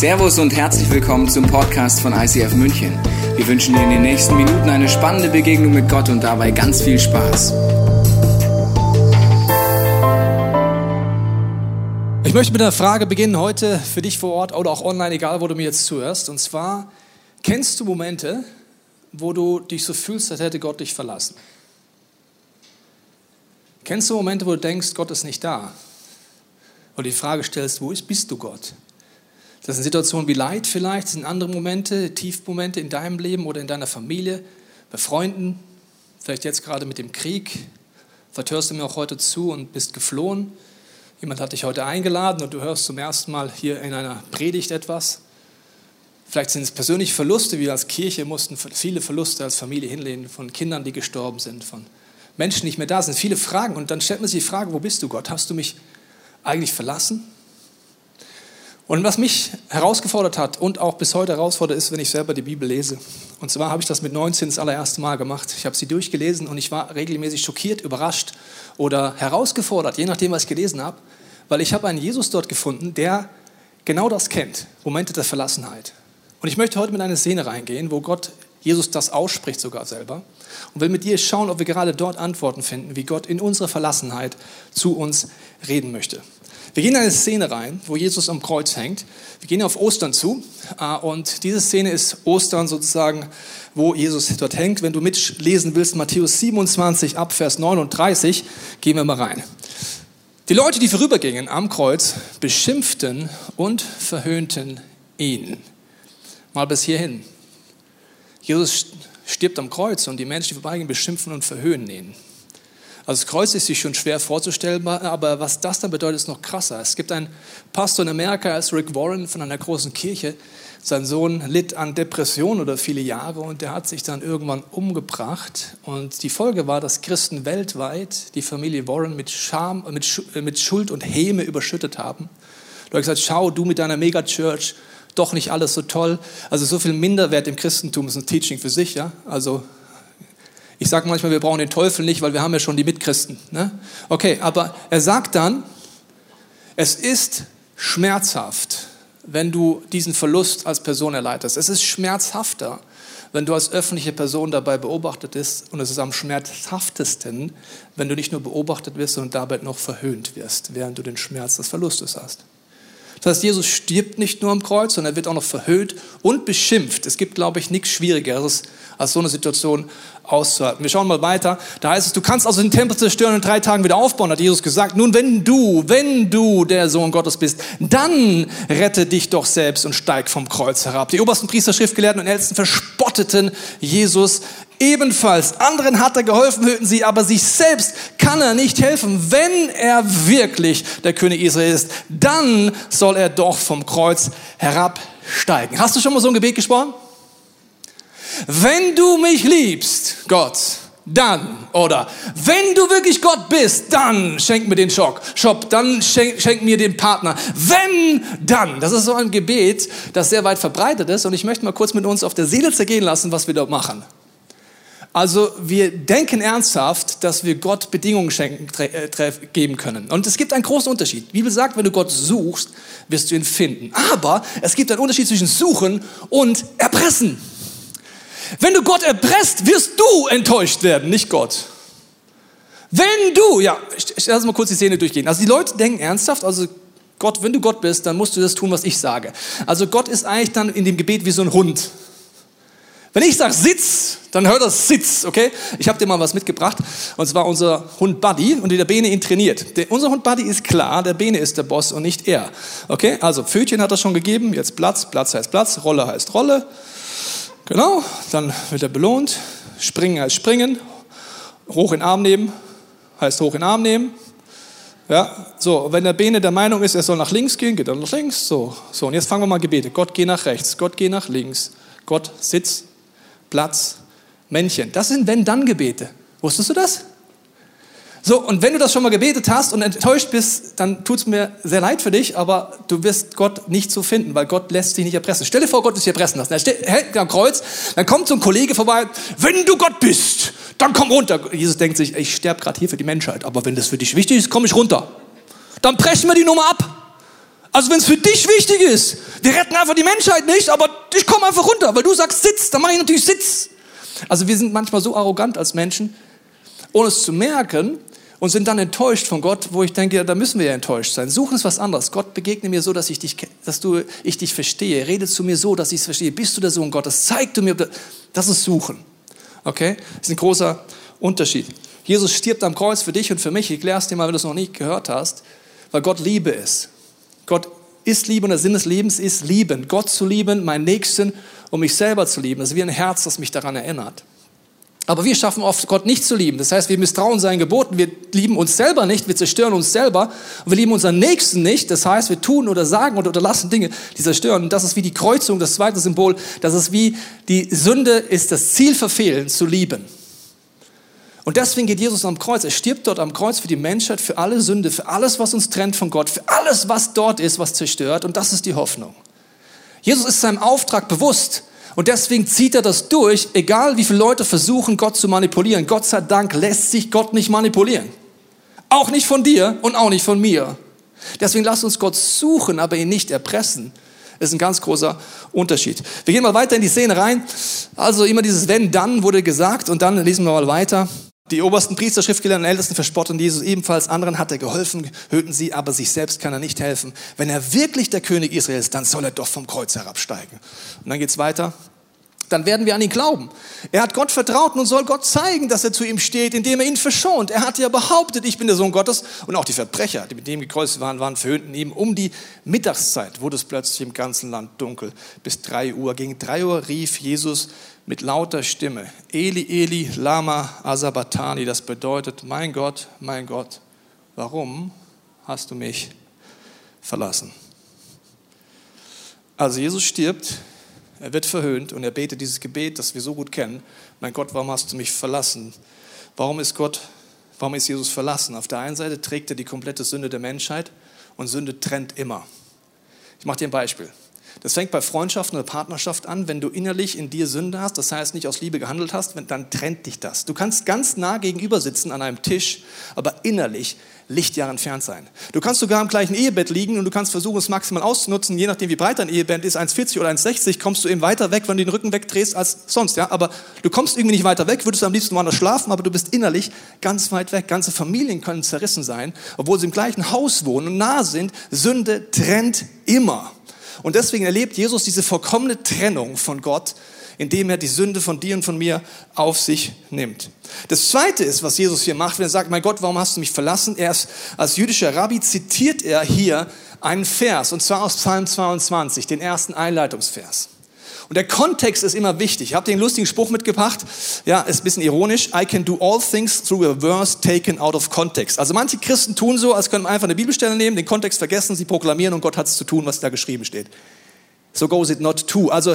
Servus und herzlich willkommen zum Podcast von ICF München. Wir wünschen dir in den nächsten Minuten eine spannende Begegnung mit Gott und dabei ganz viel Spaß. Ich möchte mit einer Frage beginnen heute für dich vor Ort oder auch online, egal wo du mir jetzt zuhörst. Und zwar, kennst du Momente, wo du dich so fühlst, als hätte Gott dich verlassen? Kennst du Momente, wo du denkst, Gott ist nicht da? Oder die Frage stellst, wo ist, bist du Gott? Das sind Situationen wie Leid vielleicht, sind andere Momente, Tiefmomente in deinem Leben oder in deiner Familie, bei Freunden, vielleicht jetzt gerade mit dem Krieg. Vielleicht hörst du mir auch heute zu und bist geflohen. Jemand hat dich heute eingeladen und du hörst zum ersten Mal hier in einer Predigt etwas. Vielleicht sind es persönliche Verluste. Wir als Kirche mussten viele Verluste als Familie hinlehnen, von Kindern, die gestorben sind, von Menschen, die nicht mehr da sind. Viele Fragen. Und dann stellt man sich die Frage, wo bist du Gott? Hast du mich eigentlich verlassen? Und was mich herausgefordert hat und auch bis heute herausfordert, ist, wenn ich selber die Bibel lese. Und zwar habe ich das mit 19 das allererste Mal gemacht. Ich habe sie durchgelesen und ich war regelmäßig schockiert, überrascht oder herausgefordert, je nachdem, was ich gelesen habe, weil ich habe einen Jesus dort gefunden, der genau das kennt, Momente der Verlassenheit. Und ich möchte heute mit einer Szene reingehen, wo Gott Jesus das ausspricht sogar selber und will mit dir schauen, ob wir gerade dort Antworten finden, wie Gott in unserer Verlassenheit zu uns reden möchte. Wir gehen in eine Szene rein, wo Jesus am Kreuz hängt. Wir gehen auf Ostern zu äh, und diese Szene ist Ostern sozusagen, wo Jesus dort hängt. Wenn du mitlesen willst, Matthäus 27 ab Vers 39, gehen wir mal rein. Die Leute, die vorübergingen am Kreuz, beschimpften und verhöhnten ihn. Mal bis hierhin. Jesus stirbt am Kreuz und die Menschen, die vorbeigehen, beschimpfen und verhöhnen ihn. Also das Kreuz ist sich schon schwer vorzustellen, aber was das dann bedeutet, ist noch krasser. Es gibt einen Pastor in Amerika, als Rick Warren von einer großen Kirche. Sein Sohn litt an Depressionen oder viele Jahre und der hat sich dann irgendwann umgebracht. Und die Folge war, dass Christen weltweit die Familie Warren mit, Scham, mit, mit Schuld und Häme überschüttet haben. Du hast gesagt, schau, du mit deiner Megachurch, doch nicht alles so toll. Also so viel Minderwert im Christentum ist ein Teaching für sich, ja. Also ich sage manchmal, wir brauchen den Teufel nicht, weil wir haben ja schon die Mitchristen. Ne? Okay, aber er sagt dann, es ist schmerzhaft, wenn du diesen Verlust als Person erleidest. Es ist schmerzhafter, wenn du als öffentliche Person dabei beobachtet bist. Und es ist am schmerzhaftesten, wenn du nicht nur beobachtet wirst, sondern dabei noch verhöhnt wirst, während du den Schmerz des Verlustes hast. Das heißt, Jesus stirbt nicht nur am Kreuz, sondern er wird auch noch verhöhnt und beschimpft. Es gibt, glaube ich, nichts Schwierigeres, als so eine Situation auszuhalten. Wir schauen mal weiter. Da heißt es, du kannst also den Tempel zerstören und in drei Tagen wieder aufbauen, hat Jesus gesagt. Nun, wenn du, wenn du der Sohn Gottes bist, dann rette dich doch selbst und steig vom Kreuz herab. Die obersten Priester, Schriftgelehrten und Ältesten verspotteten Jesus ebenfalls. Anderen hat er geholfen, hörten sie, aber sich selbst kann er nicht helfen. Wenn er wirklich der König Israel ist, dann soll er doch vom Kreuz herabsteigen. Hast du schon mal so ein Gebet gesprochen? Wenn du mich liebst, Gott, dann, oder wenn du wirklich Gott bist, dann schenk mir den Schock, Shop, dann schenk, schenk, mir den Partner. Wenn, dann. Das ist so ein Gebet, das sehr weit verbreitet ist und ich möchte mal kurz mit uns auf der Seele zergehen lassen, was wir dort machen. Also wir denken ernsthaft, dass wir Gott Bedingungen schenken, äh, geben können. Und es gibt einen großen Unterschied. Die Bibel sagt, wenn du Gott suchst, wirst du ihn finden. Aber es gibt einen Unterschied zwischen suchen und erpressen. Wenn du Gott erpresst, wirst du enttäuscht werden, nicht Gott. Wenn du, ja, lass mal kurz die Szene durchgehen. Also die Leute denken ernsthaft, also Gott, wenn du Gott bist, dann musst du das tun, was ich sage. Also Gott ist eigentlich dann in dem Gebet wie so ein Hund. Wenn ich sage Sitz, dann hört das Sitz, okay? Ich habe dir mal was mitgebracht und zwar unser Hund Buddy und der Bene ihn trainiert. Der, unser Hund Buddy ist klar, der Bene ist der Boss und nicht er. Okay? Also Pfötchen hat er schon gegeben, jetzt Platz, Platz heißt Platz, Rolle heißt Rolle. Genau, dann wird er belohnt. Springen heißt springen. Hoch in Arm nehmen heißt hoch in Arm nehmen. Ja, so, wenn der Bene der Meinung ist, er soll nach links gehen, geht er nach links. So, so, und jetzt fangen wir mal Gebete. Gott, geh nach rechts. Gott, geh nach links. Gott, Sitz, Platz, Männchen. Das sind Wenn-Dann-Gebete. Wusstest du das? So, und wenn du das schon mal gebetet hast und enttäuscht bist, dann tut es mir sehr leid für dich, aber du wirst Gott nicht so finden, weil Gott lässt sich nicht erpressen. Stell dir vor, Gott ist dich erpressen lassen. Er hält am Kreuz, dann kommt so ein Kollege vorbei, wenn du Gott bist, dann komm runter. Jesus denkt sich, ich sterbe gerade hier für die Menschheit, aber wenn das für dich wichtig ist, komme ich runter. Dann brechen wir die Nummer ab. Also wenn es für dich wichtig ist, Wir retten einfach die Menschheit nicht, aber ich komme einfach runter, weil du sagst Sitz, dann mache ich natürlich Sitz. Also wir sind manchmal so arrogant als Menschen, ohne es zu merken und sind dann enttäuscht von Gott, wo ich denke, ja, da müssen wir ja enttäuscht sein. Suchen es was anderes. Gott begegne mir so, dass ich dich, dass du, ich dich verstehe. Rede zu mir so, dass ich es verstehe. Bist du der Sohn Gottes? Zeig du mir, das ist Suchen. Okay? Das ist ein großer Unterschied. Jesus stirbt am Kreuz für dich und für mich. Ich erkläre es dir mal, wenn du es noch nicht gehört hast, weil Gott Liebe ist. Gott ist Liebe und der Sinn des Lebens ist lieben. Gott zu lieben, meinen Nächsten und mich selber zu lieben. Das ist wie ein Herz, das mich daran erinnert. Aber wir schaffen oft, Gott nicht zu lieben. Das heißt, wir misstrauen seinen Geboten, wir lieben uns selber nicht, wir zerstören uns selber und wir lieben unseren Nächsten nicht. Das heißt, wir tun oder sagen oder unterlassen Dinge, die zerstören. Und das ist wie die Kreuzung, das zweite Symbol. Das ist wie die Sünde ist das Ziel verfehlen, zu lieben. Und deswegen geht Jesus am Kreuz. Er stirbt dort am Kreuz für die Menschheit, für alle Sünde, für alles, was uns trennt von Gott, für alles, was dort ist, was zerstört. Und das ist die Hoffnung. Jesus ist seinem Auftrag bewusst. Und deswegen zieht er das durch, egal wie viele Leute versuchen, Gott zu manipulieren. Gott sei Dank lässt sich Gott nicht manipulieren. Auch nicht von dir und auch nicht von mir. Deswegen lasst uns Gott suchen, aber ihn nicht erpressen. Das ist ein ganz großer Unterschied. Wir gehen mal weiter in die Szene rein. Also immer dieses Wenn, dann wurde gesagt und dann lesen wir mal weiter. Die obersten Priester, Schriftgelehrten und Ältesten verspotten Jesus ebenfalls. Anderen hat er geholfen, hörten sie, aber sich selbst kann er nicht helfen. Wenn er wirklich der König Israels ist, dann soll er doch vom Kreuz herabsteigen. Und dann geht's weiter dann werden wir an ihn glauben. Er hat Gott vertraut und soll Gott zeigen, dass er zu ihm steht, indem er ihn verschont. Er hat ja behauptet, ich bin der Sohn Gottes. Und auch die Verbrecher, die mit ihm gekreuzigt waren, waren verhöhnten ihm. Um die Mittagszeit wurde es plötzlich im ganzen Land dunkel. Bis drei Uhr. Gegen drei Uhr rief Jesus mit lauter Stimme, Eli, Eli, Lama Asabatani. Das bedeutet, mein Gott, mein Gott, warum hast du mich verlassen? Also Jesus stirbt er wird verhöhnt und er betet dieses Gebet, das wir so gut kennen. Mein Gott, warum hast du mich verlassen? Warum ist Gott, warum ist Jesus verlassen? Auf der einen Seite trägt er die komplette Sünde der Menschheit und Sünde trennt immer. Ich mache dir ein Beispiel. Das fängt bei Freundschaften oder Partnerschaft an. Wenn du innerlich in dir Sünde hast, das heißt nicht aus Liebe gehandelt hast, dann trennt dich das. Du kannst ganz nah gegenüber sitzen an einem Tisch, aber innerlich Lichtjahre entfernt sein. Du kannst sogar im gleichen Ehebett liegen und du kannst versuchen, es maximal auszunutzen. Je nachdem, wie breit dein Ehebett ist, 1,40 oder 1,60, kommst du eben weiter weg, wenn du den Rücken wegdrehst als sonst. Ja? Aber du kommst irgendwie nicht weiter weg, würdest am liebsten woanders schlafen, aber du bist innerlich ganz weit weg. Ganze Familien können zerrissen sein, obwohl sie im gleichen Haus wohnen und nah sind. Sünde trennt immer. Und deswegen erlebt Jesus diese vollkommene Trennung von Gott indem er die Sünde von dir und von mir auf sich nimmt. Das zweite ist, was Jesus hier macht, wenn er sagt, mein Gott, warum hast du mich verlassen? Er ist, als jüdischer Rabbi zitiert er hier einen Vers, und zwar aus Psalm 22, den ersten Einleitungsvers. Und der Kontext ist immer wichtig. Ich habe den lustigen Spruch mitgebracht. Ja, ist ein bisschen ironisch. I can do all things through a verse taken out of context. Also manche Christen tun so, als könnten einfach eine Bibelstelle nehmen, den Kontext vergessen, sie proklamieren und Gott hat es zu tun, was da geschrieben steht. So goes it not to. Also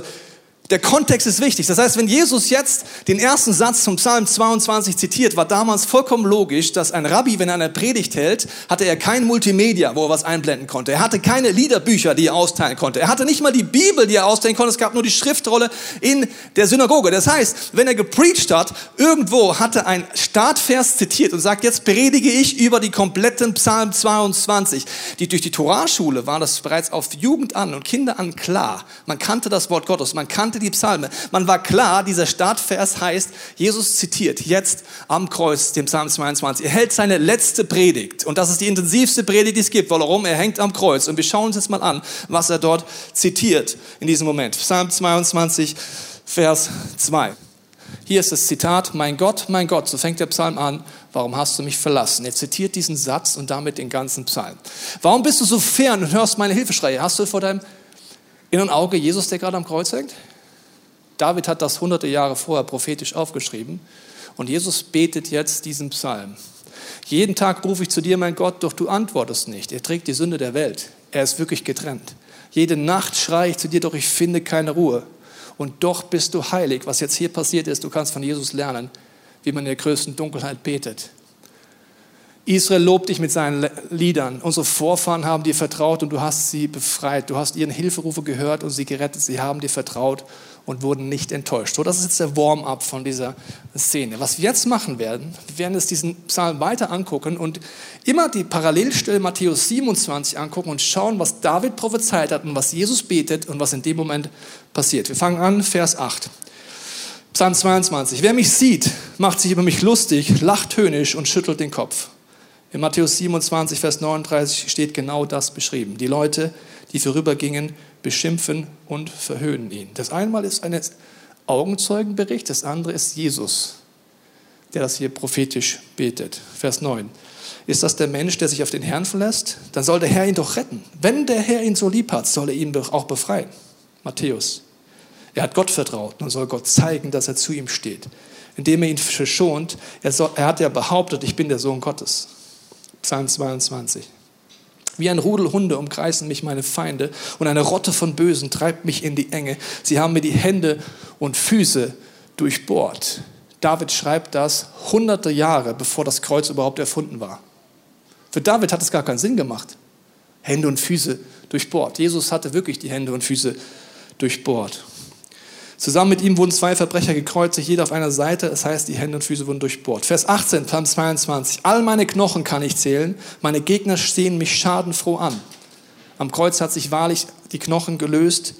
der Kontext ist wichtig. Das heißt, wenn Jesus jetzt den ersten Satz vom Psalm 22 zitiert, war damals vollkommen logisch, dass ein Rabbi, wenn er eine Predigt hält, hatte er kein Multimedia, wo er was einblenden konnte. Er hatte keine Liederbücher, die er austeilen konnte. Er hatte nicht mal die Bibel, die er austeilen konnte. Es gab nur die Schriftrolle in der Synagoge. Das heißt, wenn er gepreacht hat, irgendwo hatte ein Startvers zitiert und sagt, jetzt predige ich über die kompletten Psalm 22. Die, durch die Torahschule war das bereits auf Jugend an und Kinder an klar. Man kannte das Wort Gottes, man kannte kannte die Psalme. Man war klar, dieser Startvers heißt, Jesus zitiert jetzt am Kreuz dem Psalm 22. Er hält seine letzte Predigt. Und das ist die intensivste Predigt, die es gibt. Warum? Er hängt am Kreuz. Und wir schauen uns jetzt mal an, was er dort zitiert in diesem Moment. Psalm 22, Vers 2. Hier ist das Zitat, mein Gott, mein Gott, so fängt der Psalm an, warum hast du mich verlassen? Er zitiert diesen Satz und damit den ganzen Psalm. Warum bist du so fern und hörst meine Hilfeschreie? Hast du vor deinem inneren Auge Jesus, der gerade am Kreuz hängt? David hat das hunderte Jahre vorher prophetisch aufgeschrieben. Und Jesus betet jetzt diesen Psalm. Jeden Tag rufe ich zu dir, mein Gott, doch du antwortest nicht. Er trägt die Sünde der Welt. Er ist wirklich getrennt. Jede Nacht schreie ich zu dir, doch ich finde keine Ruhe. Und doch bist du heilig. Was jetzt hier passiert ist, du kannst von Jesus lernen, wie man in der größten Dunkelheit betet. Israel lobt dich mit seinen Liedern. Unsere Vorfahren haben dir vertraut und du hast sie befreit. Du hast ihren Hilferufe gehört und sie gerettet. Sie haben dir vertraut und wurden nicht enttäuscht. So, das ist jetzt der Warm-up von dieser Szene. Was wir jetzt machen werden, wir werden uns diesen Psalm weiter angucken und immer die Parallelstelle Matthäus 27 angucken und schauen, was David prophezeit hat und was Jesus betet und was in dem Moment passiert. Wir fangen an, Vers 8. Psalm 22. Wer mich sieht, macht sich über mich lustig, lacht höhnisch und schüttelt den Kopf. In Matthäus 27, Vers 39 steht genau das beschrieben. Die Leute, die vorübergingen, beschimpfen und verhöhnen ihn. Das einmal ist ein Augenzeugenbericht, das andere ist Jesus, der das hier prophetisch betet. Vers 9. Ist das der Mensch, der sich auf den Herrn verlässt? Dann soll der Herr ihn doch retten. Wenn der Herr ihn so lieb hat, soll er ihn auch befreien. Matthäus. Er hat Gott vertraut und soll Gott zeigen, dass er zu ihm steht. Indem er ihn verschont, er, soll, er hat ja behauptet, ich bin der Sohn Gottes. Psalm 22. Wie ein Rudel Hunde umkreisen mich meine Feinde und eine Rotte von Bösen treibt mich in die Enge. Sie haben mir die Hände und Füße durchbohrt. David schreibt das hunderte Jahre, bevor das Kreuz überhaupt erfunden war. Für David hat es gar keinen Sinn gemacht. Hände und Füße durchbohrt. Jesus hatte wirklich die Hände und Füße durchbohrt. Zusammen mit ihm wurden zwei Verbrecher gekreuzigt, jeder auf einer Seite. Das heißt, die Hände und Füße wurden durchbohrt. Vers 18, Psalm 22. All meine Knochen kann ich zählen. Meine Gegner sehen mich schadenfroh an. Am Kreuz hat sich wahrlich die Knochen gelöst.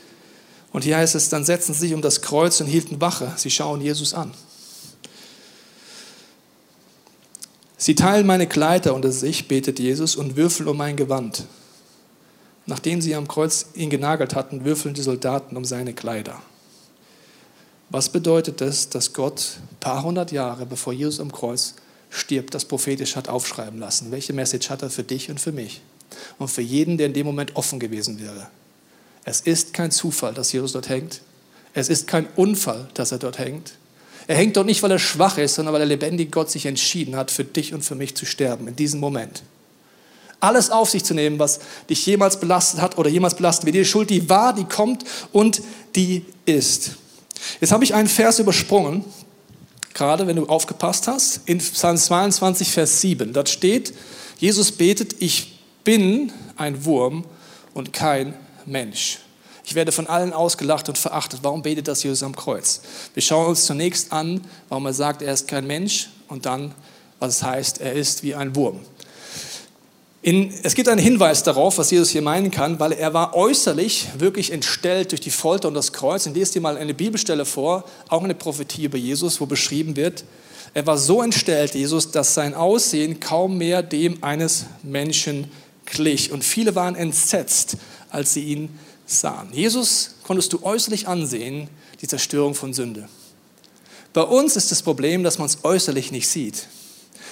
Und hier heißt es, dann setzten sie sich um das Kreuz und hielten Wache. Sie schauen Jesus an. Sie teilen meine Kleider unter sich, betet Jesus, und würfeln um mein Gewand. Nachdem sie am Kreuz ihn genagelt hatten, würfeln die Soldaten um seine Kleider. Was bedeutet das, dass Gott ein paar hundert Jahre bevor Jesus am Kreuz stirbt, das prophetisch hat aufschreiben lassen? Welche Message hat er für dich und für mich? Und für jeden, der in dem Moment offen gewesen wäre. Es ist kein Zufall, dass Jesus dort hängt. Es ist kein Unfall, dass er dort hängt. Er hängt dort nicht, weil er schwach ist, sondern weil der lebendige Gott sich entschieden hat, für dich und für mich zu sterben, in diesem Moment. Alles auf sich zu nehmen, was dich jemals belastet hat oder jemals belastet wird. Die Schuld, die war, die kommt und die ist. Jetzt habe ich einen Vers übersprungen, gerade wenn du aufgepasst hast, in Psalm 22, Vers 7. Dort steht, Jesus betet, ich bin ein Wurm und kein Mensch. Ich werde von allen ausgelacht und verachtet. Warum betet das Jesus am Kreuz? Wir schauen uns zunächst an, warum er sagt, er ist kein Mensch und dann, was es heißt, er ist wie ein Wurm. In, es gibt einen Hinweis darauf, was Jesus hier meinen kann, weil er war äußerlich wirklich entstellt durch die Folter und das Kreuz. Und lese dir mal eine Bibelstelle vor, auch eine Prophetie über Jesus, wo beschrieben wird, er war so entstellt, Jesus, dass sein Aussehen kaum mehr dem eines Menschen glich. Und viele waren entsetzt, als sie ihn sahen. Jesus konntest du äußerlich ansehen, die Zerstörung von Sünde. Bei uns ist das Problem, dass man es äußerlich nicht sieht.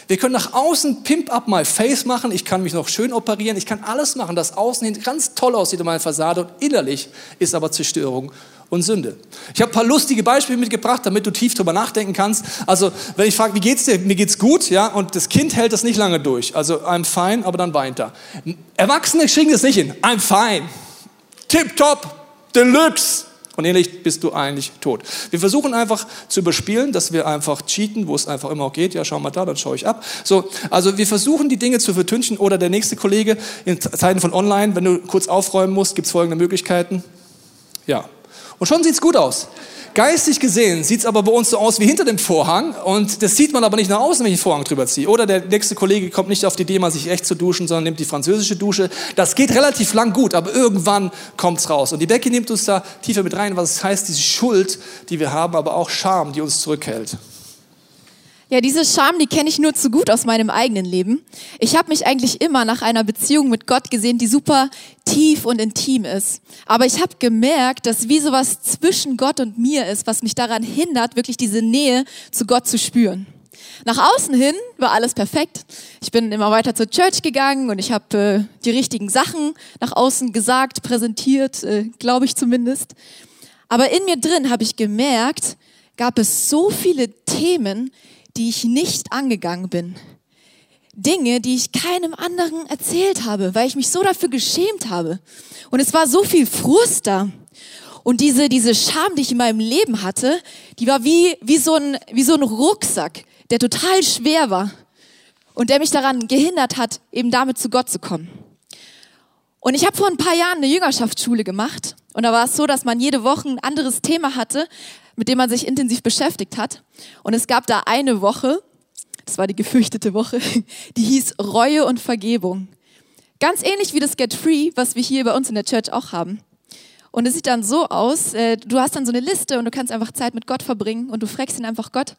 Wir können nach außen Pimp up my face machen, ich kann mich noch schön operieren, ich kann alles machen, das außen hin ganz toll aussieht in meiner Fassade und innerlich ist aber Zerstörung und Sünde. Ich habe ein paar lustige Beispiele mitgebracht, damit du tief drüber nachdenken kannst. Also, wenn ich frage, wie geht's dir? Mir geht's gut, ja, und das Kind hält das nicht lange durch. Also, I'm fine, aber dann weint er. Erwachsene kriegen das nicht hin. I'm fine. Tip top, deluxe. Und ähnlich bist du eigentlich tot. Wir versuchen einfach zu überspielen, dass wir einfach cheaten, wo es einfach immer auch geht. Ja, schau mal da, dann schaue ich ab. So, also wir versuchen die Dinge zu vertünchen. Oder der nächste Kollege in Zeiten von Online, wenn du kurz aufräumen musst, gibt es folgende Möglichkeiten. Ja. Und schon sieht's gut aus. Geistig gesehen sieht es aber bei uns so aus wie hinter dem Vorhang und das sieht man aber nicht nach außen, wenn ich den Vorhang drüber ziehe. Oder der nächste Kollege kommt nicht auf die Idee, mal sich echt zu duschen, sondern nimmt die französische Dusche. Das geht relativ lang gut, aber irgendwann kommt es raus. Und die Becky nimmt uns da tiefer mit rein, was es heißt, diese Schuld, die wir haben, aber auch Scham, die uns zurückhält. Ja, diese Scham, die kenne ich nur zu gut aus meinem eigenen Leben. Ich habe mich eigentlich immer nach einer Beziehung mit Gott gesehen, die super tief und intim ist. Aber ich habe gemerkt, dass wie sowas zwischen Gott und mir ist, was mich daran hindert, wirklich diese Nähe zu Gott zu spüren. Nach außen hin war alles perfekt. Ich bin immer weiter zur Church gegangen und ich habe äh, die richtigen Sachen nach außen gesagt, präsentiert, äh, glaube ich zumindest. Aber in mir drin habe ich gemerkt, gab es so viele Themen, die ich nicht angegangen bin. Dinge, die ich keinem anderen erzählt habe, weil ich mich so dafür geschämt habe. Und es war so viel Frust da. Und diese, diese Scham, die ich in meinem Leben hatte, die war wie, wie, so ein, wie so ein Rucksack, der total schwer war. und der mich daran gehindert hat, eben damit zu Gott zu kommen. Und ich habe vor ein paar Jahren eine Jüngerschaftsschule gemacht und da war es so, dass man jede Woche ein anderes Thema hatte, mit dem man sich intensiv beschäftigt hat. Und es gab da eine Woche, das war die gefürchtete Woche, die hieß Reue und Vergebung. Ganz ähnlich wie das Get Free, was wir hier bei uns in der Church auch haben. Und es sieht dann so aus, äh, du hast dann so eine Liste und du kannst einfach Zeit mit Gott verbringen und du fragst ihn einfach, Gott,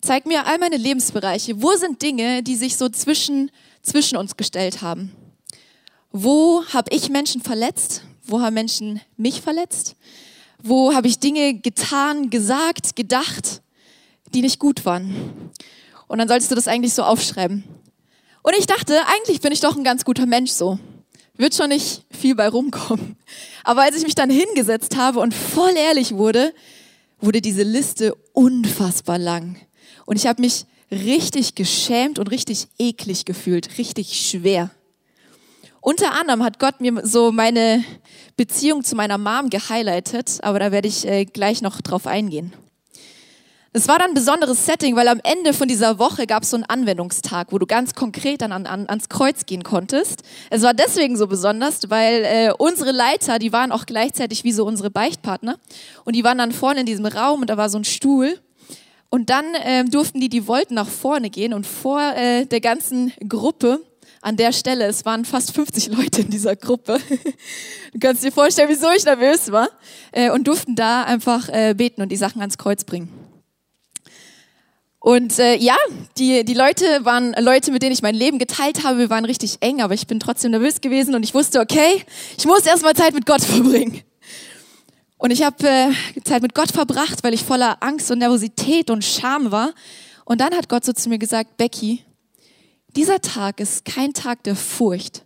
zeig mir all meine Lebensbereiche. Wo sind Dinge, die sich so zwischen, zwischen uns gestellt haben? Wo habe ich Menschen verletzt? Wo haben Menschen mich verletzt? Wo habe ich Dinge getan, gesagt, gedacht, die nicht gut waren? Und dann solltest du das eigentlich so aufschreiben. Und ich dachte, eigentlich bin ich doch ein ganz guter Mensch so wird schon nicht viel bei rumkommen. Aber als ich mich dann hingesetzt habe und voll ehrlich wurde, wurde diese Liste unfassbar lang. Und ich habe mich richtig geschämt und richtig eklig gefühlt, richtig schwer. Unter anderem hat Gott mir so meine Beziehung zu meiner Mom gehighlightet, aber da werde ich äh, gleich noch drauf eingehen. Es war dann ein besonderes Setting, weil am Ende von dieser Woche gab es so einen Anwendungstag, wo du ganz konkret dann an, an, ans Kreuz gehen konntest. Es war deswegen so besonders, weil äh, unsere Leiter, die waren auch gleichzeitig wie so unsere Beichtpartner. Und die waren dann vorne in diesem Raum und da war so ein Stuhl. Und dann äh, durften die, die wollten nach vorne gehen und vor äh, der ganzen Gruppe an der Stelle, es waren fast 50 Leute in dieser Gruppe. Du kannst dir vorstellen, wieso ich nervös war. Äh, und durften da einfach äh, beten und die Sachen ans Kreuz bringen. Und äh, ja, die, die Leute waren Leute, mit denen ich mein Leben geteilt habe. Wir waren richtig eng, aber ich bin trotzdem nervös gewesen und ich wusste, okay, ich muss erstmal Zeit mit Gott verbringen. Und ich habe äh, Zeit mit Gott verbracht, weil ich voller Angst und Nervosität und Scham war. Und dann hat Gott so zu mir gesagt, Becky, dieser Tag ist kein Tag der Furcht,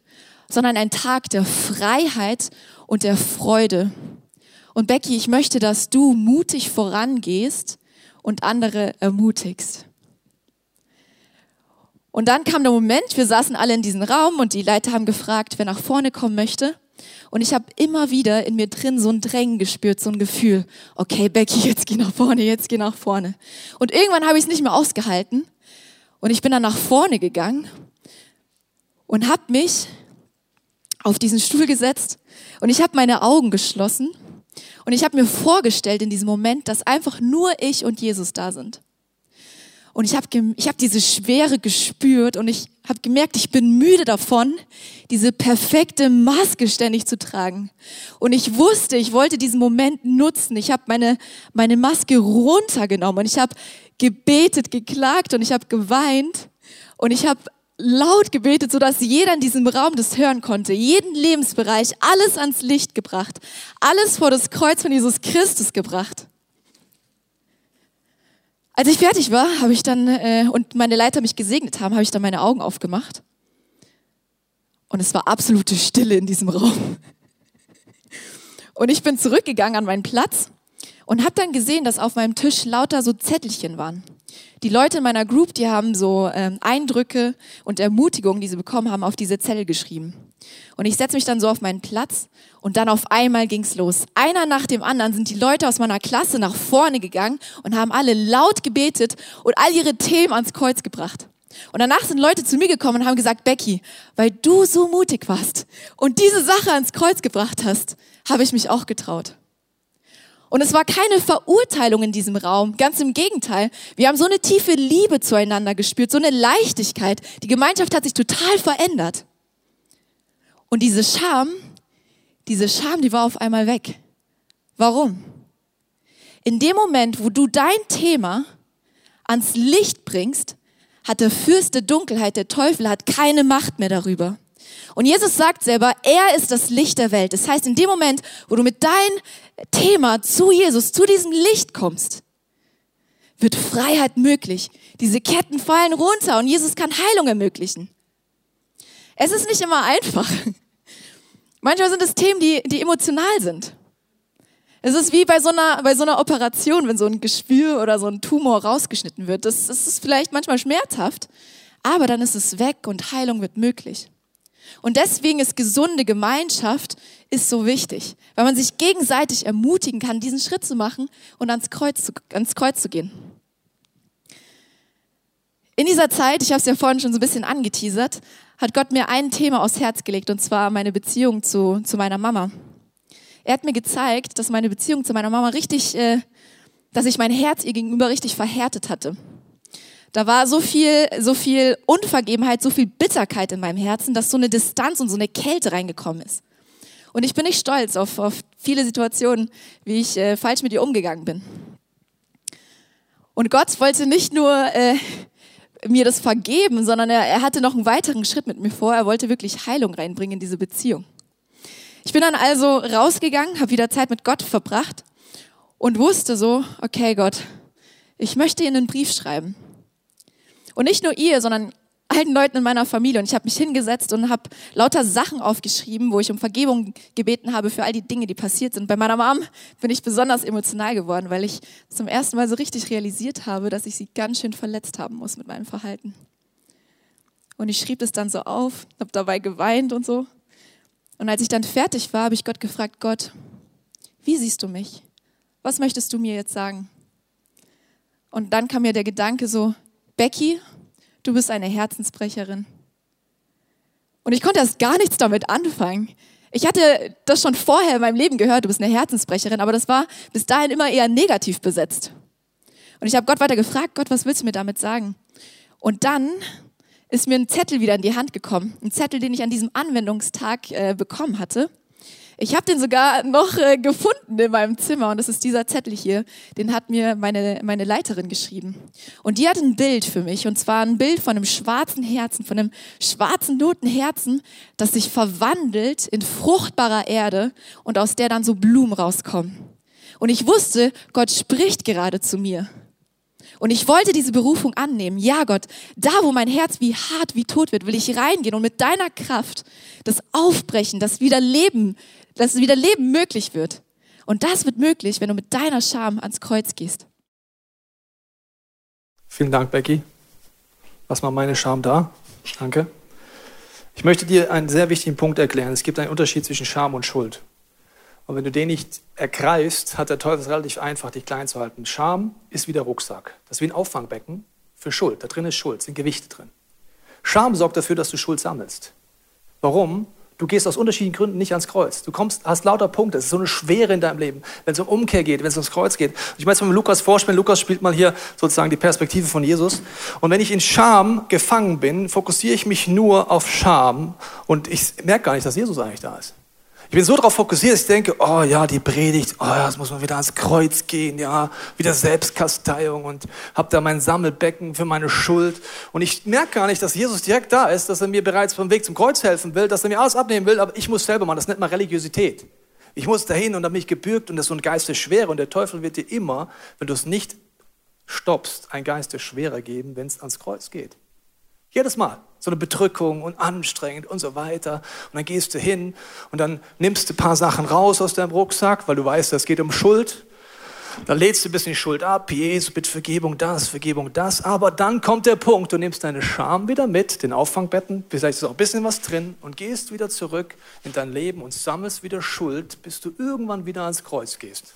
sondern ein Tag der Freiheit und der Freude. Und Becky, ich möchte, dass du mutig vorangehst und andere ermutigst. Und dann kam der Moment, wir saßen alle in diesem Raum und die Leiter haben gefragt, wer nach vorne kommen möchte. Und ich habe immer wieder in mir drin so ein Drängen gespürt, so ein Gefühl, okay, Becky, jetzt geh nach vorne, jetzt geh nach vorne. Und irgendwann habe ich es nicht mehr ausgehalten und ich bin dann nach vorne gegangen und habe mich auf diesen Stuhl gesetzt und ich habe meine Augen geschlossen und ich habe mir vorgestellt in diesem Moment, dass einfach nur ich und Jesus da sind. Und ich habe ich hab diese Schwere gespürt und ich habe gemerkt, ich bin müde davon, diese perfekte Maske ständig zu tragen. Und ich wusste, ich wollte diesen Moment nutzen. Ich habe meine, meine Maske runtergenommen und ich habe gebetet, geklagt und ich habe geweint und ich habe laut gebetet, sodass jeder in diesem Raum das hören konnte. Jeden Lebensbereich, alles ans Licht gebracht. Alles vor das Kreuz von Jesus Christus gebracht. Als ich fertig war, habe ich dann äh, und meine Leiter mich gesegnet haben, habe ich dann meine Augen aufgemacht. Und es war absolute Stille in diesem Raum. Und ich bin zurückgegangen an meinen Platz und habe dann gesehen, dass auf meinem Tisch lauter so Zettelchen waren. Die Leute in meiner Group, die haben so ähm, Eindrücke und Ermutigungen, die sie bekommen haben, auf diese Zettel geschrieben. Und ich setze mich dann so auf meinen Platz und dann auf einmal ging's los. Einer nach dem anderen sind die Leute aus meiner Klasse nach vorne gegangen und haben alle laut gebetet und all ihre Themen ans Kreuz gebracht. Und danach sind Leute zu mir gekommen und haben gesagt, Becky, weil du so mutig warst und diese Sache ans Kreuz gebracht hast, habe ich mich auch getraut. Und es war keine Verurteilung in diesem Raum, ganz im Gegenteil. Wir haben so eine tiefe Liebe zueinander gespürt, so eine Leichtigkeit. Die Gemeinschaft hat sich total verändert. Und diese Scham, diese Scham, die war auf einmal weg. Warum? In dem Moment, wo du dein Thema ans Licht bringst, hat der Fürst der Dunkelheit, der Teufel, hat keine Macht mehr darüber. Und Jesus sagt selber, er ist das Licht der Welt. Das heißt, in dem Moment, wo du mit deinem Thema zu Jesus, zu diesem Licht kommst, wird Freiheit möglich. Diese Ketten fallen runter und Jesus kann Heilung ermöglichen. Es ist nicht immer einfach. Manchmal sind es Themen, die, die emotional sind. Es ist wie bei so, einer, bei so einer Operation, wenn so ein Geschwür oder so ein Tumor rausgeschnitten wird. Das, das ist vielleicht manchmal schmerzhaft, aber dann ist es weg und Heilung wird möglich. Und deswegen ist gesunde Gemeinschaft ist so wichtig, weil man sich gegenseitig ermutigen kann, diesen Schritt zu machen und ans Kreuz zu, ans Kreuz zu gehen. In dieser Zeit, ich habe es ja vorhin schon so ein bisschen angeteasert, hat Gott mir ein Thema aufs Herz gelegt, und zwar meine Beziehung zu, zu meiner Mama. Er hat mir gezeigt, dass meine Beziehung zu meiner Mama richtig, äh, dass ich mein Herz ihr gegenüber richtig verhärtet hatte. Da war so viel, so viel Unvergebenheit, so viel Bitterkeit in meinem Herzen, dass so eine Distanz und so eine Kälte reingekommen ist. Und ich bin nicht stolz auf, auf viele Situationen, wie ich äh, falsch mit ihr umgegangen bin. Und Gott wollte nicht nur äh, mir das vergeben, sondern er, er hatte noch einen weiteren Schritt mit mir vor. Er wollte wirklich Heilung reinbringen in diese Beziehung. Ich bin dann also rausgegangen, habe wieder Zeit mit Gott verbracht und wusste so, okay Gott, ich möchte Ihnen einen Brief schreiben. Und nicht nur ihr, sondern allen Leuten in meiner Familie. Und ich habe mich hingesetzt und habe lauter Sachen aufgeschrieben, wo ich um Vergebung gebeten habe für all die Dinge, die passiert sind. Bei meiner Mom bin ich besonders emotional geworden, weil ich zum ersten Mal so richtig realisiert habe, dass ich sie ganz schön verletzt haben muss mit meinem Verhalten. Und ich schrieb es dann so auf, habe dabei geweint und so. Und als ich dann fertig war, habe ich Gott gefragt, Gott, wie siehst du mich? Was möchtest du mir jetzt sagen? Und dann kam mir der Gedanke so, Becky, du bist eine Herzensbrecherin. Und ich konnte erst gar nichts damit anfangen. Ich hatte das schon vorher in meinem Leben gehört, du bist eine Herzensbrecherin, aber das war bis dahin immer eher negativ besetzt. Und ich habe Gott weiter gefragt, Gott, was willst du mir damit sagen? Und dann ist mir ein Zettel wieder in die Hand gekommen. Ein Zettel, den ich an diesem Anwendungstag äh, bekommen hatte. Ich habe den sogar noch äh, gefunden in meinem Zimmer und das ist dieser Zettel hier. Den hat mir meine, meine Leiterin geschrieben. Und die hat ein Bild für mich und zwar ein Bild von einem schwarzen Herzen, von einem schwarzen, toten Herzen, das sich verwandelt in fruchtbarer Erde und aus der dann so Blumen rauskommen. Und ich wusste, Gott spricht gerade zu mir. Und ich wollte diese Berufung annehmen. Ja, Gott, da wo mein Herz wie hart, wie tot wird, will ich reingehen und mit deiner Kraft das Aufbrechen, das Wiederleben dass wieder Leben möglich wird. Und das wird möglich, wenn du mit deiner Scham ans Kreuz gehst. Vielen Dank, Becky. Lass mal meine Scham da. Danke. Ich möchte dir einen sehr wichtigen Punkt erklären. Es gibt einen Unterschied zwischen Scham und Schuld. Und wenn du den nicht ergreifst, hat der Teufel es relativ einfach, dich klein zu halten. Scham ist wie der Rucksack. Das ist wie ein Auffangbecken für Schuld. Da drin ist Schuld, sind Gewichte drin. Scham sorgt dafür, dass du Schuld sammelst. Warum? Du gehst aus unterschiedlichen Gründen nicht ans Kreuz. Du kommst, hast lauter Punkte. Es ist so eine Schwere in deinem Leben, wenn es um Umkehr geht, wenn es ums Kreuz geht. Und ich meine, wenn wir Lukas vorspielen, Lukas spielt mal hier sozusagen die Perspektive von Jesus. Und wenn ich in Scham gefangen bin, fokussiere ich mich nur auf Scham und ich merke gar nicht, dass Jesus eigentlich da ist. Ich bin so darauf fokussiert, dass ich denke, oh ja, die Predigt, oh ja, jetzt muss man wieder ans Kreuz gehen, ja, wieder Selbstkasteiung und habe da mein Sammelbecken für meine Schuld. Und ich merke gar nicht, dass Jesus direkt da ist, dass er mir bereits beim Weg zum Kreuz helfen will, dass er mir alles abnehmen will, aber ich muss selber machen. Das nennt man Religiosität. Ich muss dahin und dann bin ich gebürgt und das ist so ein Geist der Schwere. Und der Teufel wird dir immer, wenn du es nicht stoppst, ein Geist der Schwere geben, wenn es ans Kreuz geht. Jedes Mal. So eine Bedrückung und anstrengend und so weiter. Und dann gehst du hin und dann nimmst du ein paar Sachen raus aus deinem Rucksack, weil du weißt, es geht um Schuld. Dann lädst du ein bisschen Schuld ab. Jesus, bitte Vergebung das, Vergebung das. Aber dann kommt der Punkt, du nimmst deine Scham wieder mit, den Auffangbetten, vielleicht ist auch ein bisschen was drin und gehst wieder zurück in dein Leben und sammelst wieder Schuld, bis du irgendwann wieder ans Kreuz gehst.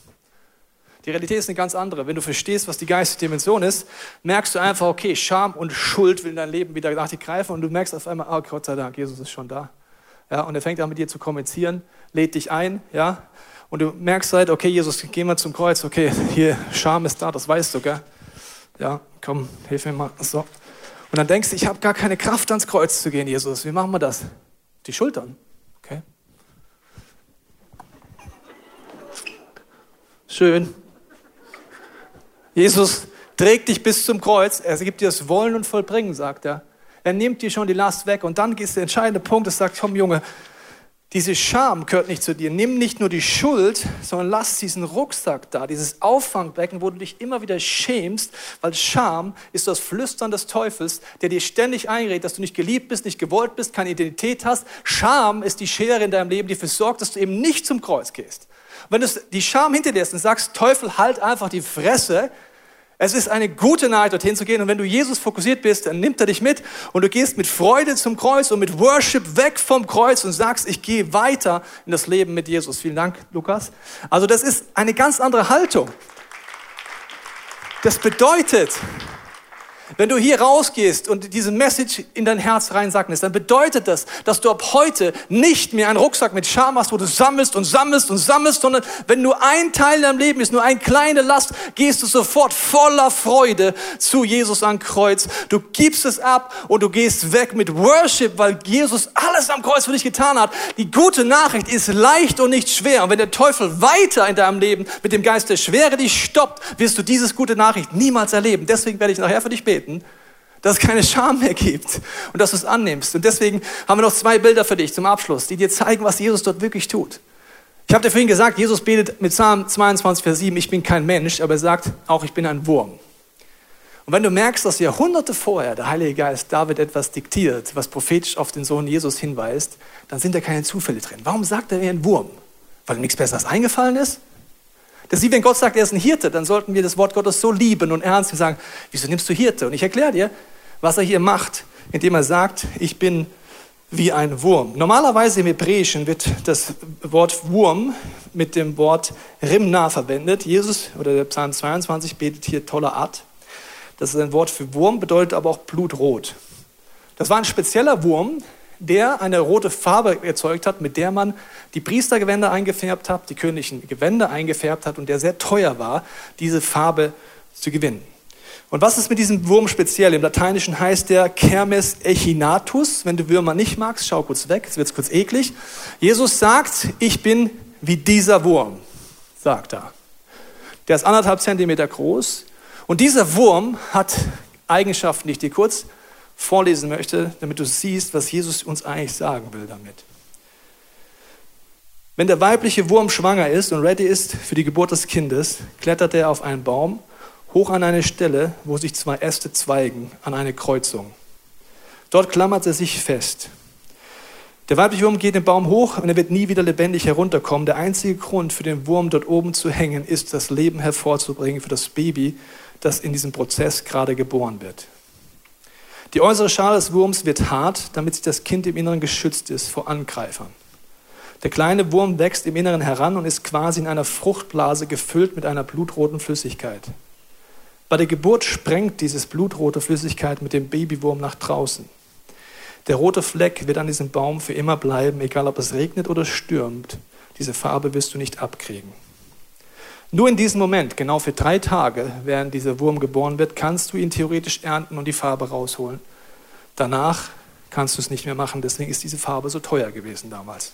Die Realität ist eine ganz andere. Wenn du verstehst, was die geistige Dimension ist, merkst du einfach, okay, Scham und Schuld will in dein Leben wieder nach dir greifen und du merkst auf einmal, oh Gott sei Dank, Jesus ist schon da. Ja, und er fängt an mit dir zu kommunizieren, lädt dich ein, ja, und du merkst halt, okay, Jesus, geh mal zum Kreuz, okay, hier, Scham ist da, das weißt du, gell? Ja, komm, hilf mir mal. So. Und dann denkst du, ich habe gar keine Kraft, ans Kreuz zu gehen, Jesus. Wie machen wir das? Die Schultern, okay? Schön. Jesus trägt dich bis zum Kreuz. Er gibt dir das Wollen und Vollbringen, sagt er. Er nimmt dir schon die Last weg. Und dann ist der entscheidende Punkt, es sagt, komm Junge, diese Scham gehört nicht zu dir. Nimm nicht nur die Schuld, sondern lass diesen Rucksack da, dieses Auffangbecken, wo du dich immer wieder schämst, weil Scham ist das Flüstern des Teufels, der dir ständig einredet, dass du nicht geliebt bist, nicht gewollt bist, keine Identität hast. Scham ist die Schere in deinem Leben, die dafür sorgt, dass du eben nicht zum Kreuz gehst. Wenn du die Scham hinter dir lässt und sagst, Teufel, halt einfach die Fresse, es ist eine gute Nachricht, dorthin zu gehen. Und wenn du Jesus fokussiert bist, dann nimmt er dich mit und du gehst mit Freude zum Kreuz und mit Worship weg vom Kreuz und sagst, ich gehe weiter in das Leben mit Jesus. Vielen Dank, Lukas. Also das ist eine ganz andere Haltung. Das bedeutet, Wenn du hier rausgehst und diese Message in dein Herz reinsacken dann bedeutet das, dass du ab heute nicht mehr einen Rucksack mit Scham hast, wo du sammelst und sammelst und sammelst, sondern wenn nur ein Teil in deinem Leben ist, nur eine kleine Last, gehst du sofort voller Freude zu Jesus am Kreuz. Du gibst es ab und du gehst weg mit Worship, weil Jesus alles am Kreuz für dich getan hat. Die gute Nachricht ist leicht und nicht schwer. Und wenn der Teufel weiter in deinem Leben mit dem Geist der Schwere dich stoppt, wirst du dieses gute Nachricht niemals erleben. Deswegen werde ich nachher für dich beten beten, dass es keine Scham mehr gibt und dass du es annimmst. Und deswegen haben wir noch zwei Bilder für dich zum Abschluss, die dir zeigen, was Jesus dort wirklich tut. Ich habe dir vorhin gesagt, Jesus betet mit Psalm 22, Vers 7, ich bin kein Mensch, aber er sagt auch, ich bin ein Wurm. Und wenn du merkst, dass Jahrhunderte vorher der Heilige Geist David etwas diktiert, was prophetisch auf den Sohn Jesus hinweist, dann sind da keine Zufälle drin. Warum sagt er wie ein Wurm? Weil ihm nichts Besseres eingefallen ist? Das ist wie wenn Gott sagt, er ist ein Hirte, dann sollten wir das Wort Gottes so lieben und ernst und sagen, wieso nimmst du Hirte? Und ich erkläre dir, was er hier macht, indem er sagt, ich bin wie ein Wurm. Normalerweise im Hebräischen wird das Wort Wurm mit dem Wort Rimna verwendet. Jesus oder der Psalm 22 betet hier toller Art. Das ist ein Wort für Wurm, bedeutet aber auch blutrot. Das war ein spezieller Wurm, der eine rote Farbe erzeugt hat, mit der man die Priestergewänder eingefärbt hat, die königlichen Gewänder eingefärbt hat und der sehr teuer war, diese Farbe zu gewinnen. Und was ist mit diesem Wurm speziell? Im Lateinischen heißt der Kermes echinatus. Wenn du Würmer nicht magst, schau kurz weg, jetzt wird es kurz eklig. Jesus sagt, ich bin wie dieser Wurm, sagt er. Der ist anderthalb Zentimeter groß. Und dieser Wurm hat Eigenschaften, die ich dir kurz vorlesen möchte, damit du siehst, was Jesus uns eigentlich sagen will damit. Wenn der weibliche Wurm schwanger ist und ready ist für die Geburt des Kindes, klettert er auf einen Baum, hoch an eine Stelle, wo sich zwei Äste zweigen, an eine Kreuzung. Dort klammert er sich fest. Der weibliche Wurm geht den Baum hoch und er wird nie wieder lebendig herunterkommen. Der einzige Grund für den Wurm dort oben zu hängen, ist das Leben hervorzubringen für das Baby, das in diesem Prozess gerade geboren wird. Die äußere Schale des Wurms wird hart, damit sich das Kind im Inneren geschützt ist vor Angreifern. Der kleine Wurm wächst im Inneren heran und ist quasi in einer Fruchtblase gefüllt mit einer blutroten Flüssigkeit. Bei der Geburt sprengt dieses blutrote Flüssigkeit mit dem Babywurm nach draußen. Der rote Fleck wird an diesem Baum für immer bleiben, egal ob es regnet oder stürmt. Diese Farbe wirst du nicht abkriegen. Nur in diesem Moment, genau für drei Tage, während dieser Wurm geboren wird, kannst du ihn theoretisch ernten und die Farbe rausholen. Danach kannst du es nicht mehr machen, deswegen ist diese Farbe so teuer gewesen damals.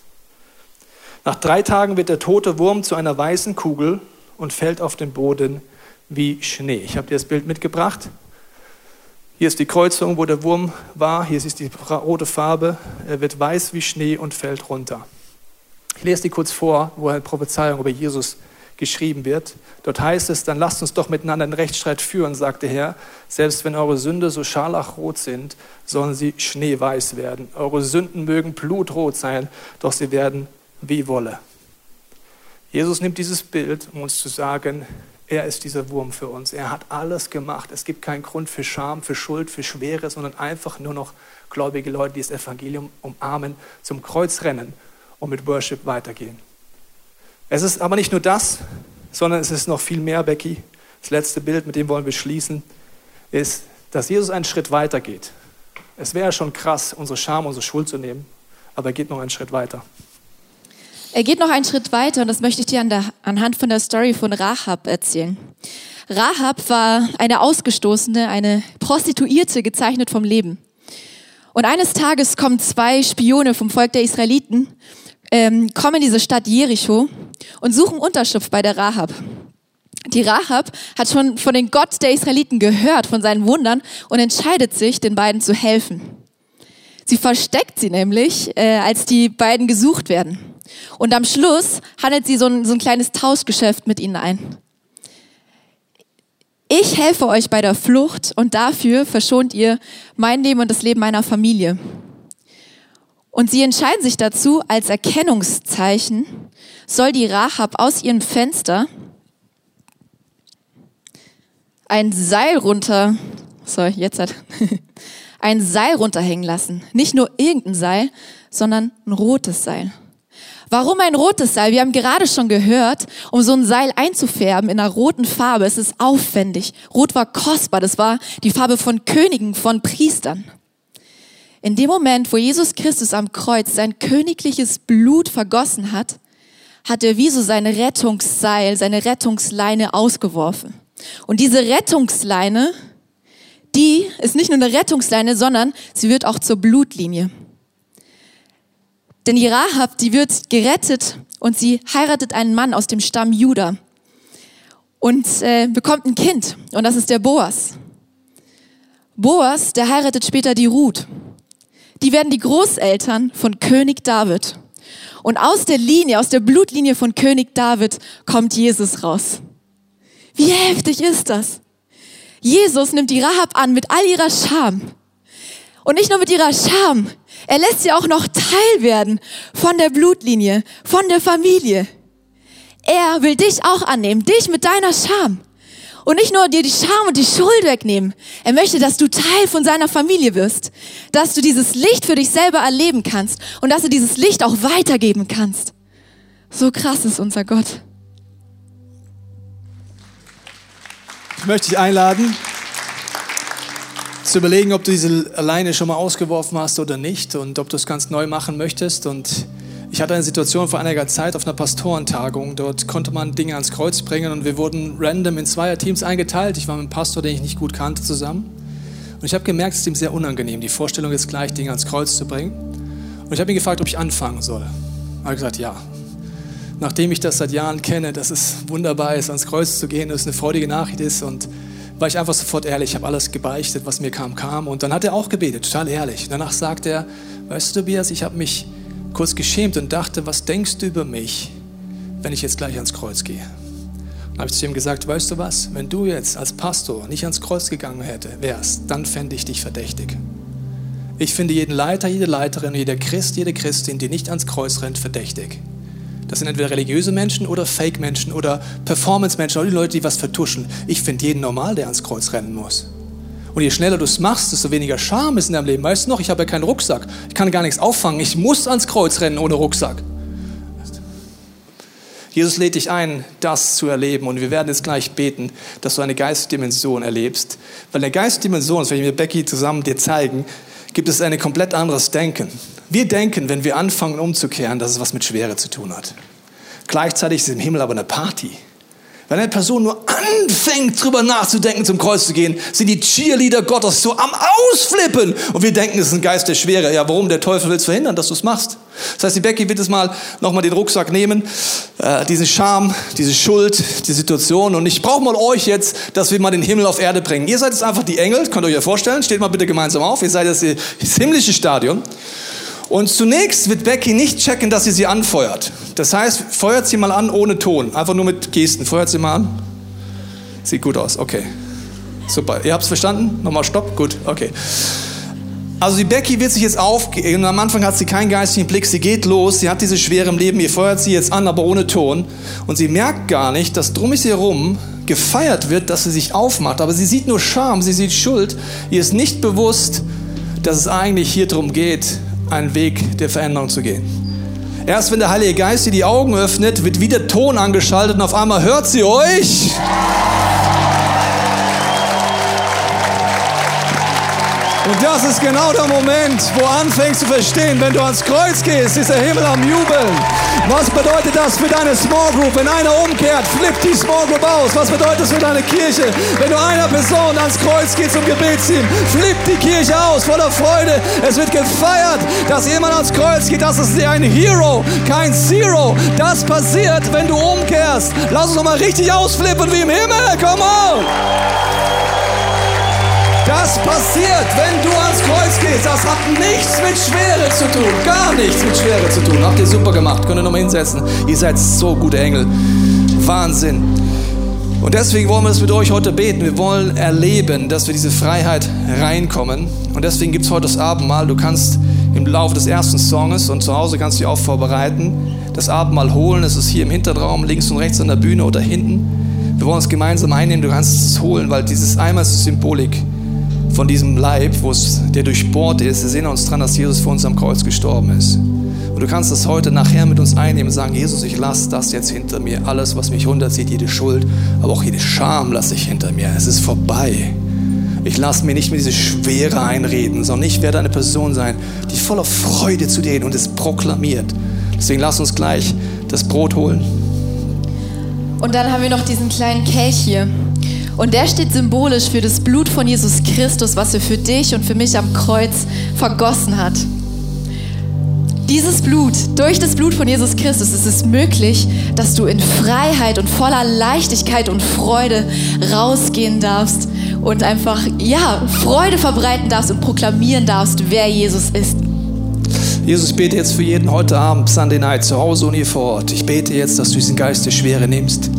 Nach drei Tagen wird der tote Wurm zu einer weißen Kugel und fällt auf den Boden wie Schnee. Ich habe dir das Bild mitgebracht. Hier ist die Kreuzung, wo der Wurm war. Hier ist die rote Farbe. Er wird weiß wie Schnee und fällt runter. Ich lese dir kurz vor, wo eine Prophezeiung über Jesus geschrieben wird. Dort heißt es, dann lasst uns doch miteinander einen Rechtsstreit führen, sagt der Herr. Selbst wenn eure Sünde so scharlachrot sind, sollen sie schneeweiß werden. Eure Sünden mögen blutrot sein, doch sie werden wie Wolle. Jesus nimmt dieses Bild, um uns zu sagen, er ist dieser Wurm für uns. Er hat alles gemacht. Es gibt keinen Grund für Scham, für Schuld, für Schwere, sondern einfach nur noch gläubige Leute, die das Evangelium umarmen, zum Kreuz rennen und mit Worship weitergehen. Es ist aber nicht nur das, sondern es ist noch viel mehr, Becky. Das letzte Bild, mit dem wollen wir schließen, ist, dass Jesus einen Schritt weiter geht. Es wäre schon krass, unsere Scham, unsere Schuld zu nehmen, aber er geht noch einen Schritt weiter. Er geht noch einen Schritt weiter und das möchte ich dir an der, anhand von der Story von Rahab erzählen. Rahab war eine Ausgestoßene, eine Prostituierte, gezeichnet vom Leben. Und eines Tages kommen zwei Spione vom Volk der Israeliten ähm, kommen in diese Stadt Jericho und suchen Unterschlupf bei der Rahab. Die Rahab hat schon von den Gott der Israeliten gehört, von seinen Wundern und entscheidet sich, den beiden zu helfen. Sie versteckt sie nämlich, äh, als die beiden gesucht werden. Und am Schluss handelt sie so ein, so ein kleines Tauschgeschäft mit ihnen ein. Ich helfe euch bei der Flucht und dafür verschont ihr mein Leben und das Leben meiner Familie. Und sie entscheiden sich dazu, als Erkennungszeichen soll die Rahab aus ihrem Fenster ein Seil runter, sorry, jetzt hat, ein Seil runterhängen lassen. Nicht nur irgendein Seil, sondern ein rotes Seil. Warum ein rotes Seil? Wir haben gerade schon gehört, um so ein Seil einzufärben in einer roten Farbe, es ist aufwendig. Rot war kostbar, das war die Farbe von Königen, von Priestern. In dem Moment, wo Jesus Christus am Kreuz sein königliches Blut vergossen hat, hat er wie so seine Rettungsseil, seine Rettungsleine ausgeworfen. Und diese Rettungsleine, die ist nicht nur eine Rettungsleine, sondern sie wird auch zur Blutlinie. Denn die Rahab, die wird gerettet und sie heiratet einen Mann aus dem Stamm Juda und äh, bekommt ein Kind und das ist der Boas. Boas, der heiratet später die Ruth. Die werden die Großeltern von König David. Und aus der Linie, aus der Blutlinie von König David kommt Jesus raus. Wie heftig ist das? Jesus nimmt die Rahab an mit all ihrer Scham. Und nicht nur mit ihrer Scham, er lässt sie auch noch Teil werden von der Blutlinie, von der Familie. Er will dich auch annehmen, dich mit deiner Scham. Und nicht nur dir die Scham und die Schuld wegnehmen. Er möchte, dass du Teil von seiner Familie wirst. Dass du dieses Licht für dich selber erleben kannst. Und dass du dieses Licht auch weitergeben kannst. So krass ist unser Gott. Ich möchte dich einladen, zu überlegen, ob du diese alleine schon mal ausgeworfen hast oder nicht und ob du es ganz neu machen möchtest. Und ich hatte eine Situation vor einiger Zeit auf einer Pastorentagung. Dort konnte man Dinge ans Kreuz bringen und wir wurden random in Zweierteams eingeteilt. Ich war mit einem Pastor, den ich nicht gut kannte, zusammen. Und ich habe gemerkt, es ist ihm sehr unangenehm, die Vorstellung jetzt gleich Dinge ans Kreuz zu bringen. Und ich habe ihn gefragt, ob ich anfangen soll. Er hat gesagt, ja. Nachdem ich das seit Jahren kenne, dass es wunderbar ist, ans Kreuz zu gehen, dass es eine freudige Nachricht ist und war ich einfach sofort ehrlich, ich habe alles gebeichtet, was mir kam, kam. Und dann hat er auch gebetet, total ehrlich. Danach sagt er, weißt du, Tobias, ich habe mich kurz geschämt und dachte, was denkst du über mich, wenn ich jetzt gleich ans Kreuz gehe? Dann habe ich zu ihm gesagt, weißt du was, wenn du jetzt als Pastor nicht ans Kreuz gegangen hätte, wärst, dann fände ich dich verdächtig. Ich finde jeden Leiter, jede Leiterin, jeder Christ, jede Christin, die nicht ans Kreuz rennt, verdächtig. Das sind entweder religiöse Menschen oder Fake-Menschen oder Performance-Menschen oder die Leute, die was vertuschen. Ich finde jeden normal, der ans Kreuz rennen muss. Und je schneller du es machst, desto weniger Scham ist in deinem Leben. Weißt du noch, ich habe ja keinen Rucksack. Ich kann gar nichts auffangen. Ich muss ans Kreuz rennen ohne Rucksack. Jesus lädt dich ein, das zu erleben. Und wir werden jetzt gleich beten, dass du eine Geistdimension erlebst. Weil eine Geistdimension, das werde ich mit Becky zusammen dir zeigen, gibt es ein komplett anderes Denken. Wir denken, wenn wir anfangen umzukehren, dass es was mit Schwere zu tun hat. Gleichzeitig ist im Himmel aber eine Party. Wenn eine Person nur anfängt, drüber nachzudenken, zum Kreuz zu gehen, sind die Cheerleader Gottes so am Ausflippen. Und wir denken, es ist ein Geist der Schwere. Ja, warum? Der Teufel will es verhindern, dass du es machst. Das heißt, die Becky wird es mal nochmal den Rucksack nehmen, äh, diesen Scham, diese Schuld, die Situation. Und ich brauche mal euch jetzt, dass wir mal den Himmel auf Erde bringen. Ihr seid jetzt einfach die Engel, könnt ihr euch ja vorstellen. Steht mal bitte gemeinsam auf. Ihr seid das, das himmlische Stadion. Und zunächst wird Becky nicht checken, dass sie sie anfeuert. Das heißt, feuert sie mal an ohne Ton, einfach nur mit Gesten. Feuert sie mal an. Sieht gut aus, okay. Super. Ihr habt es verstanden? Nochmal Stopp? Gut, okay. Also die Becky wird sich jetzt aufgehen. Am Anfang hat sie keinen geistigen Blick. Sie geht los. Sie hat diese Schwere im Leben. Ihr feuert sie jetzt an, aber ohne Ton. Und sie merkt gar nicht, dass drum ist herum gefeiert wird, dass sie sich aufmacht. Aber sie sieht nur Scham, sie sieht Schuld. Ihr ist nicht bewusst, dass es eigentlich hier darum geht, einen Weg der Veränderung zu gehen. Erst wenn der Heilige Geist ihr die Augen öffnet, wird wieder Ton angeschaltet und auf einmal hört sie euch. Und das ist genau der Moment, wo anfängst zu verstehen, wenn du ans Kreuz gehst, ist der Himmel am Jubeln. Was bedeutet das für deine Small Group? Wenn einer umkehrt, flippt die Small Group aus. Was bedeutet das für deine Kirche? Wenn du einer Person ans Kreuz geht zum Gebetsteam, flippt die Kirche aus voller Freude. Es wird gefeiert, dass jemand ans Kreuz geht. Das ist ein Hero, kein Zero. Das passiert, wenn du umkehrst. Lass uns nochmal richtig ausflippen wie im Himmel. Come on! Das passiert, wenn du ans Kreuz gehst. Das hat nichts mit Schwere zu tun. Gar nichts mit Schwere zu tun. Habt ihr super gemacht. Könnt ihr nochmal hinsetzen. Ihr seid so gute Engel. Wahnsinn. Und deswegen wollen wir das mit euch heute beten. Wir wollen erleben, dass wir diese Freiheit reinkommen. Und deswegen gibt es heute das Abendmahl. Du kannst im Laufe des ersten Songs und zu Hause kannst du dich auch vorbereiten, das Abendmahl holen. Es ist hier im Hinterraum, links und rechts an der Bühne oder hinten. Wir wollen es gemeinsam einnehmen. Du kannst es holen, weil dieses einmal ist Symbolik von diesem Leib, wo es, der durchbohrt ist. Wir sehen uns dran, dass Jesus für uns am Kreuz gestorben ist. Und Und du kannst das heute nachher mit uns einnehmen und sagen, Jesus, ich lasse das jetzt hinter mir. Alles, was mich runterzieht, jede Schuld, aber auch jede Scham lasse ich hinter mir. Es ist vorbei. Ich lasse mir nicht mehr diese Schwere einreden, sondern ich werde eine Person sein, die voller Freude zu dir geht und es proklamiert. Deswegen lass uns gleich das Brot holen. Und dann haben wir noch diesen kleinen Kelch hier. Und der steht symbolisch für das Blut von Jesus Christus, was er für dich und für mich am Kreuz vergossen hat. Dieses Blut, durch das Blut von Jesus Christus ist es möglich, dass du in Freiheit und voller Leichtigkeit und Freude rausgehen darfst und einfach, ja, Freude verbreiten darfst und proklamieren darfst, wer Jesus ist. Jesus, ich bete jetzt für jeden heute Abend, Sunday Night, zu Hause und hier vor Ort. Ich bete jetzt, dass du diesen Geist der Schwere nimmst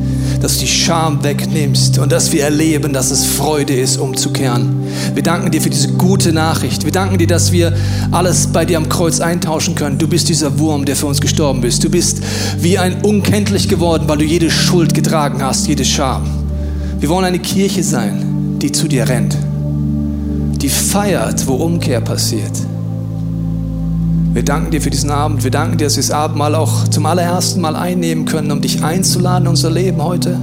dass du die Scham wegnimmst und dass wir erleben, dass es Freude ist, umzukehren. Wir danken dir für diese gute Nachricht. Wir danken dir, dass wir alles bei dir am Kreuz eintauschen können. Du bist dieser Wurm, der für uns gestorben bist. Du bist wie ein unkenntlich geworden, weil du jede Schuld getragen hast, jede Scham. Wir wollen eine Kirche sein, die zu dir rennt, die feiert, wo Umkehr passiert. Wir danken dir für diesen Abend. Wir danken dir, dass wir das Abendmahl auch zum allerersten Mal einnehmen können, um dich einzuladen in unser Leben heute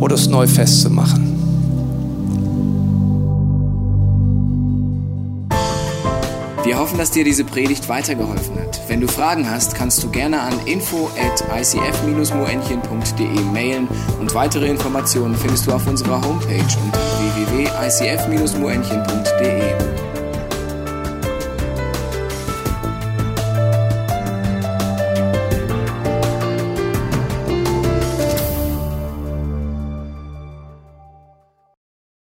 oder es neu festzumachen. Wir hoffen, dass dir diese Predigt weitergeholfen hat. Wenn du Fragen hast, kannst du gerne an info at icf-moenchen.de mailen und weitere Informationen findest du auf unserer Homepage unter www.icf-moenchen.de.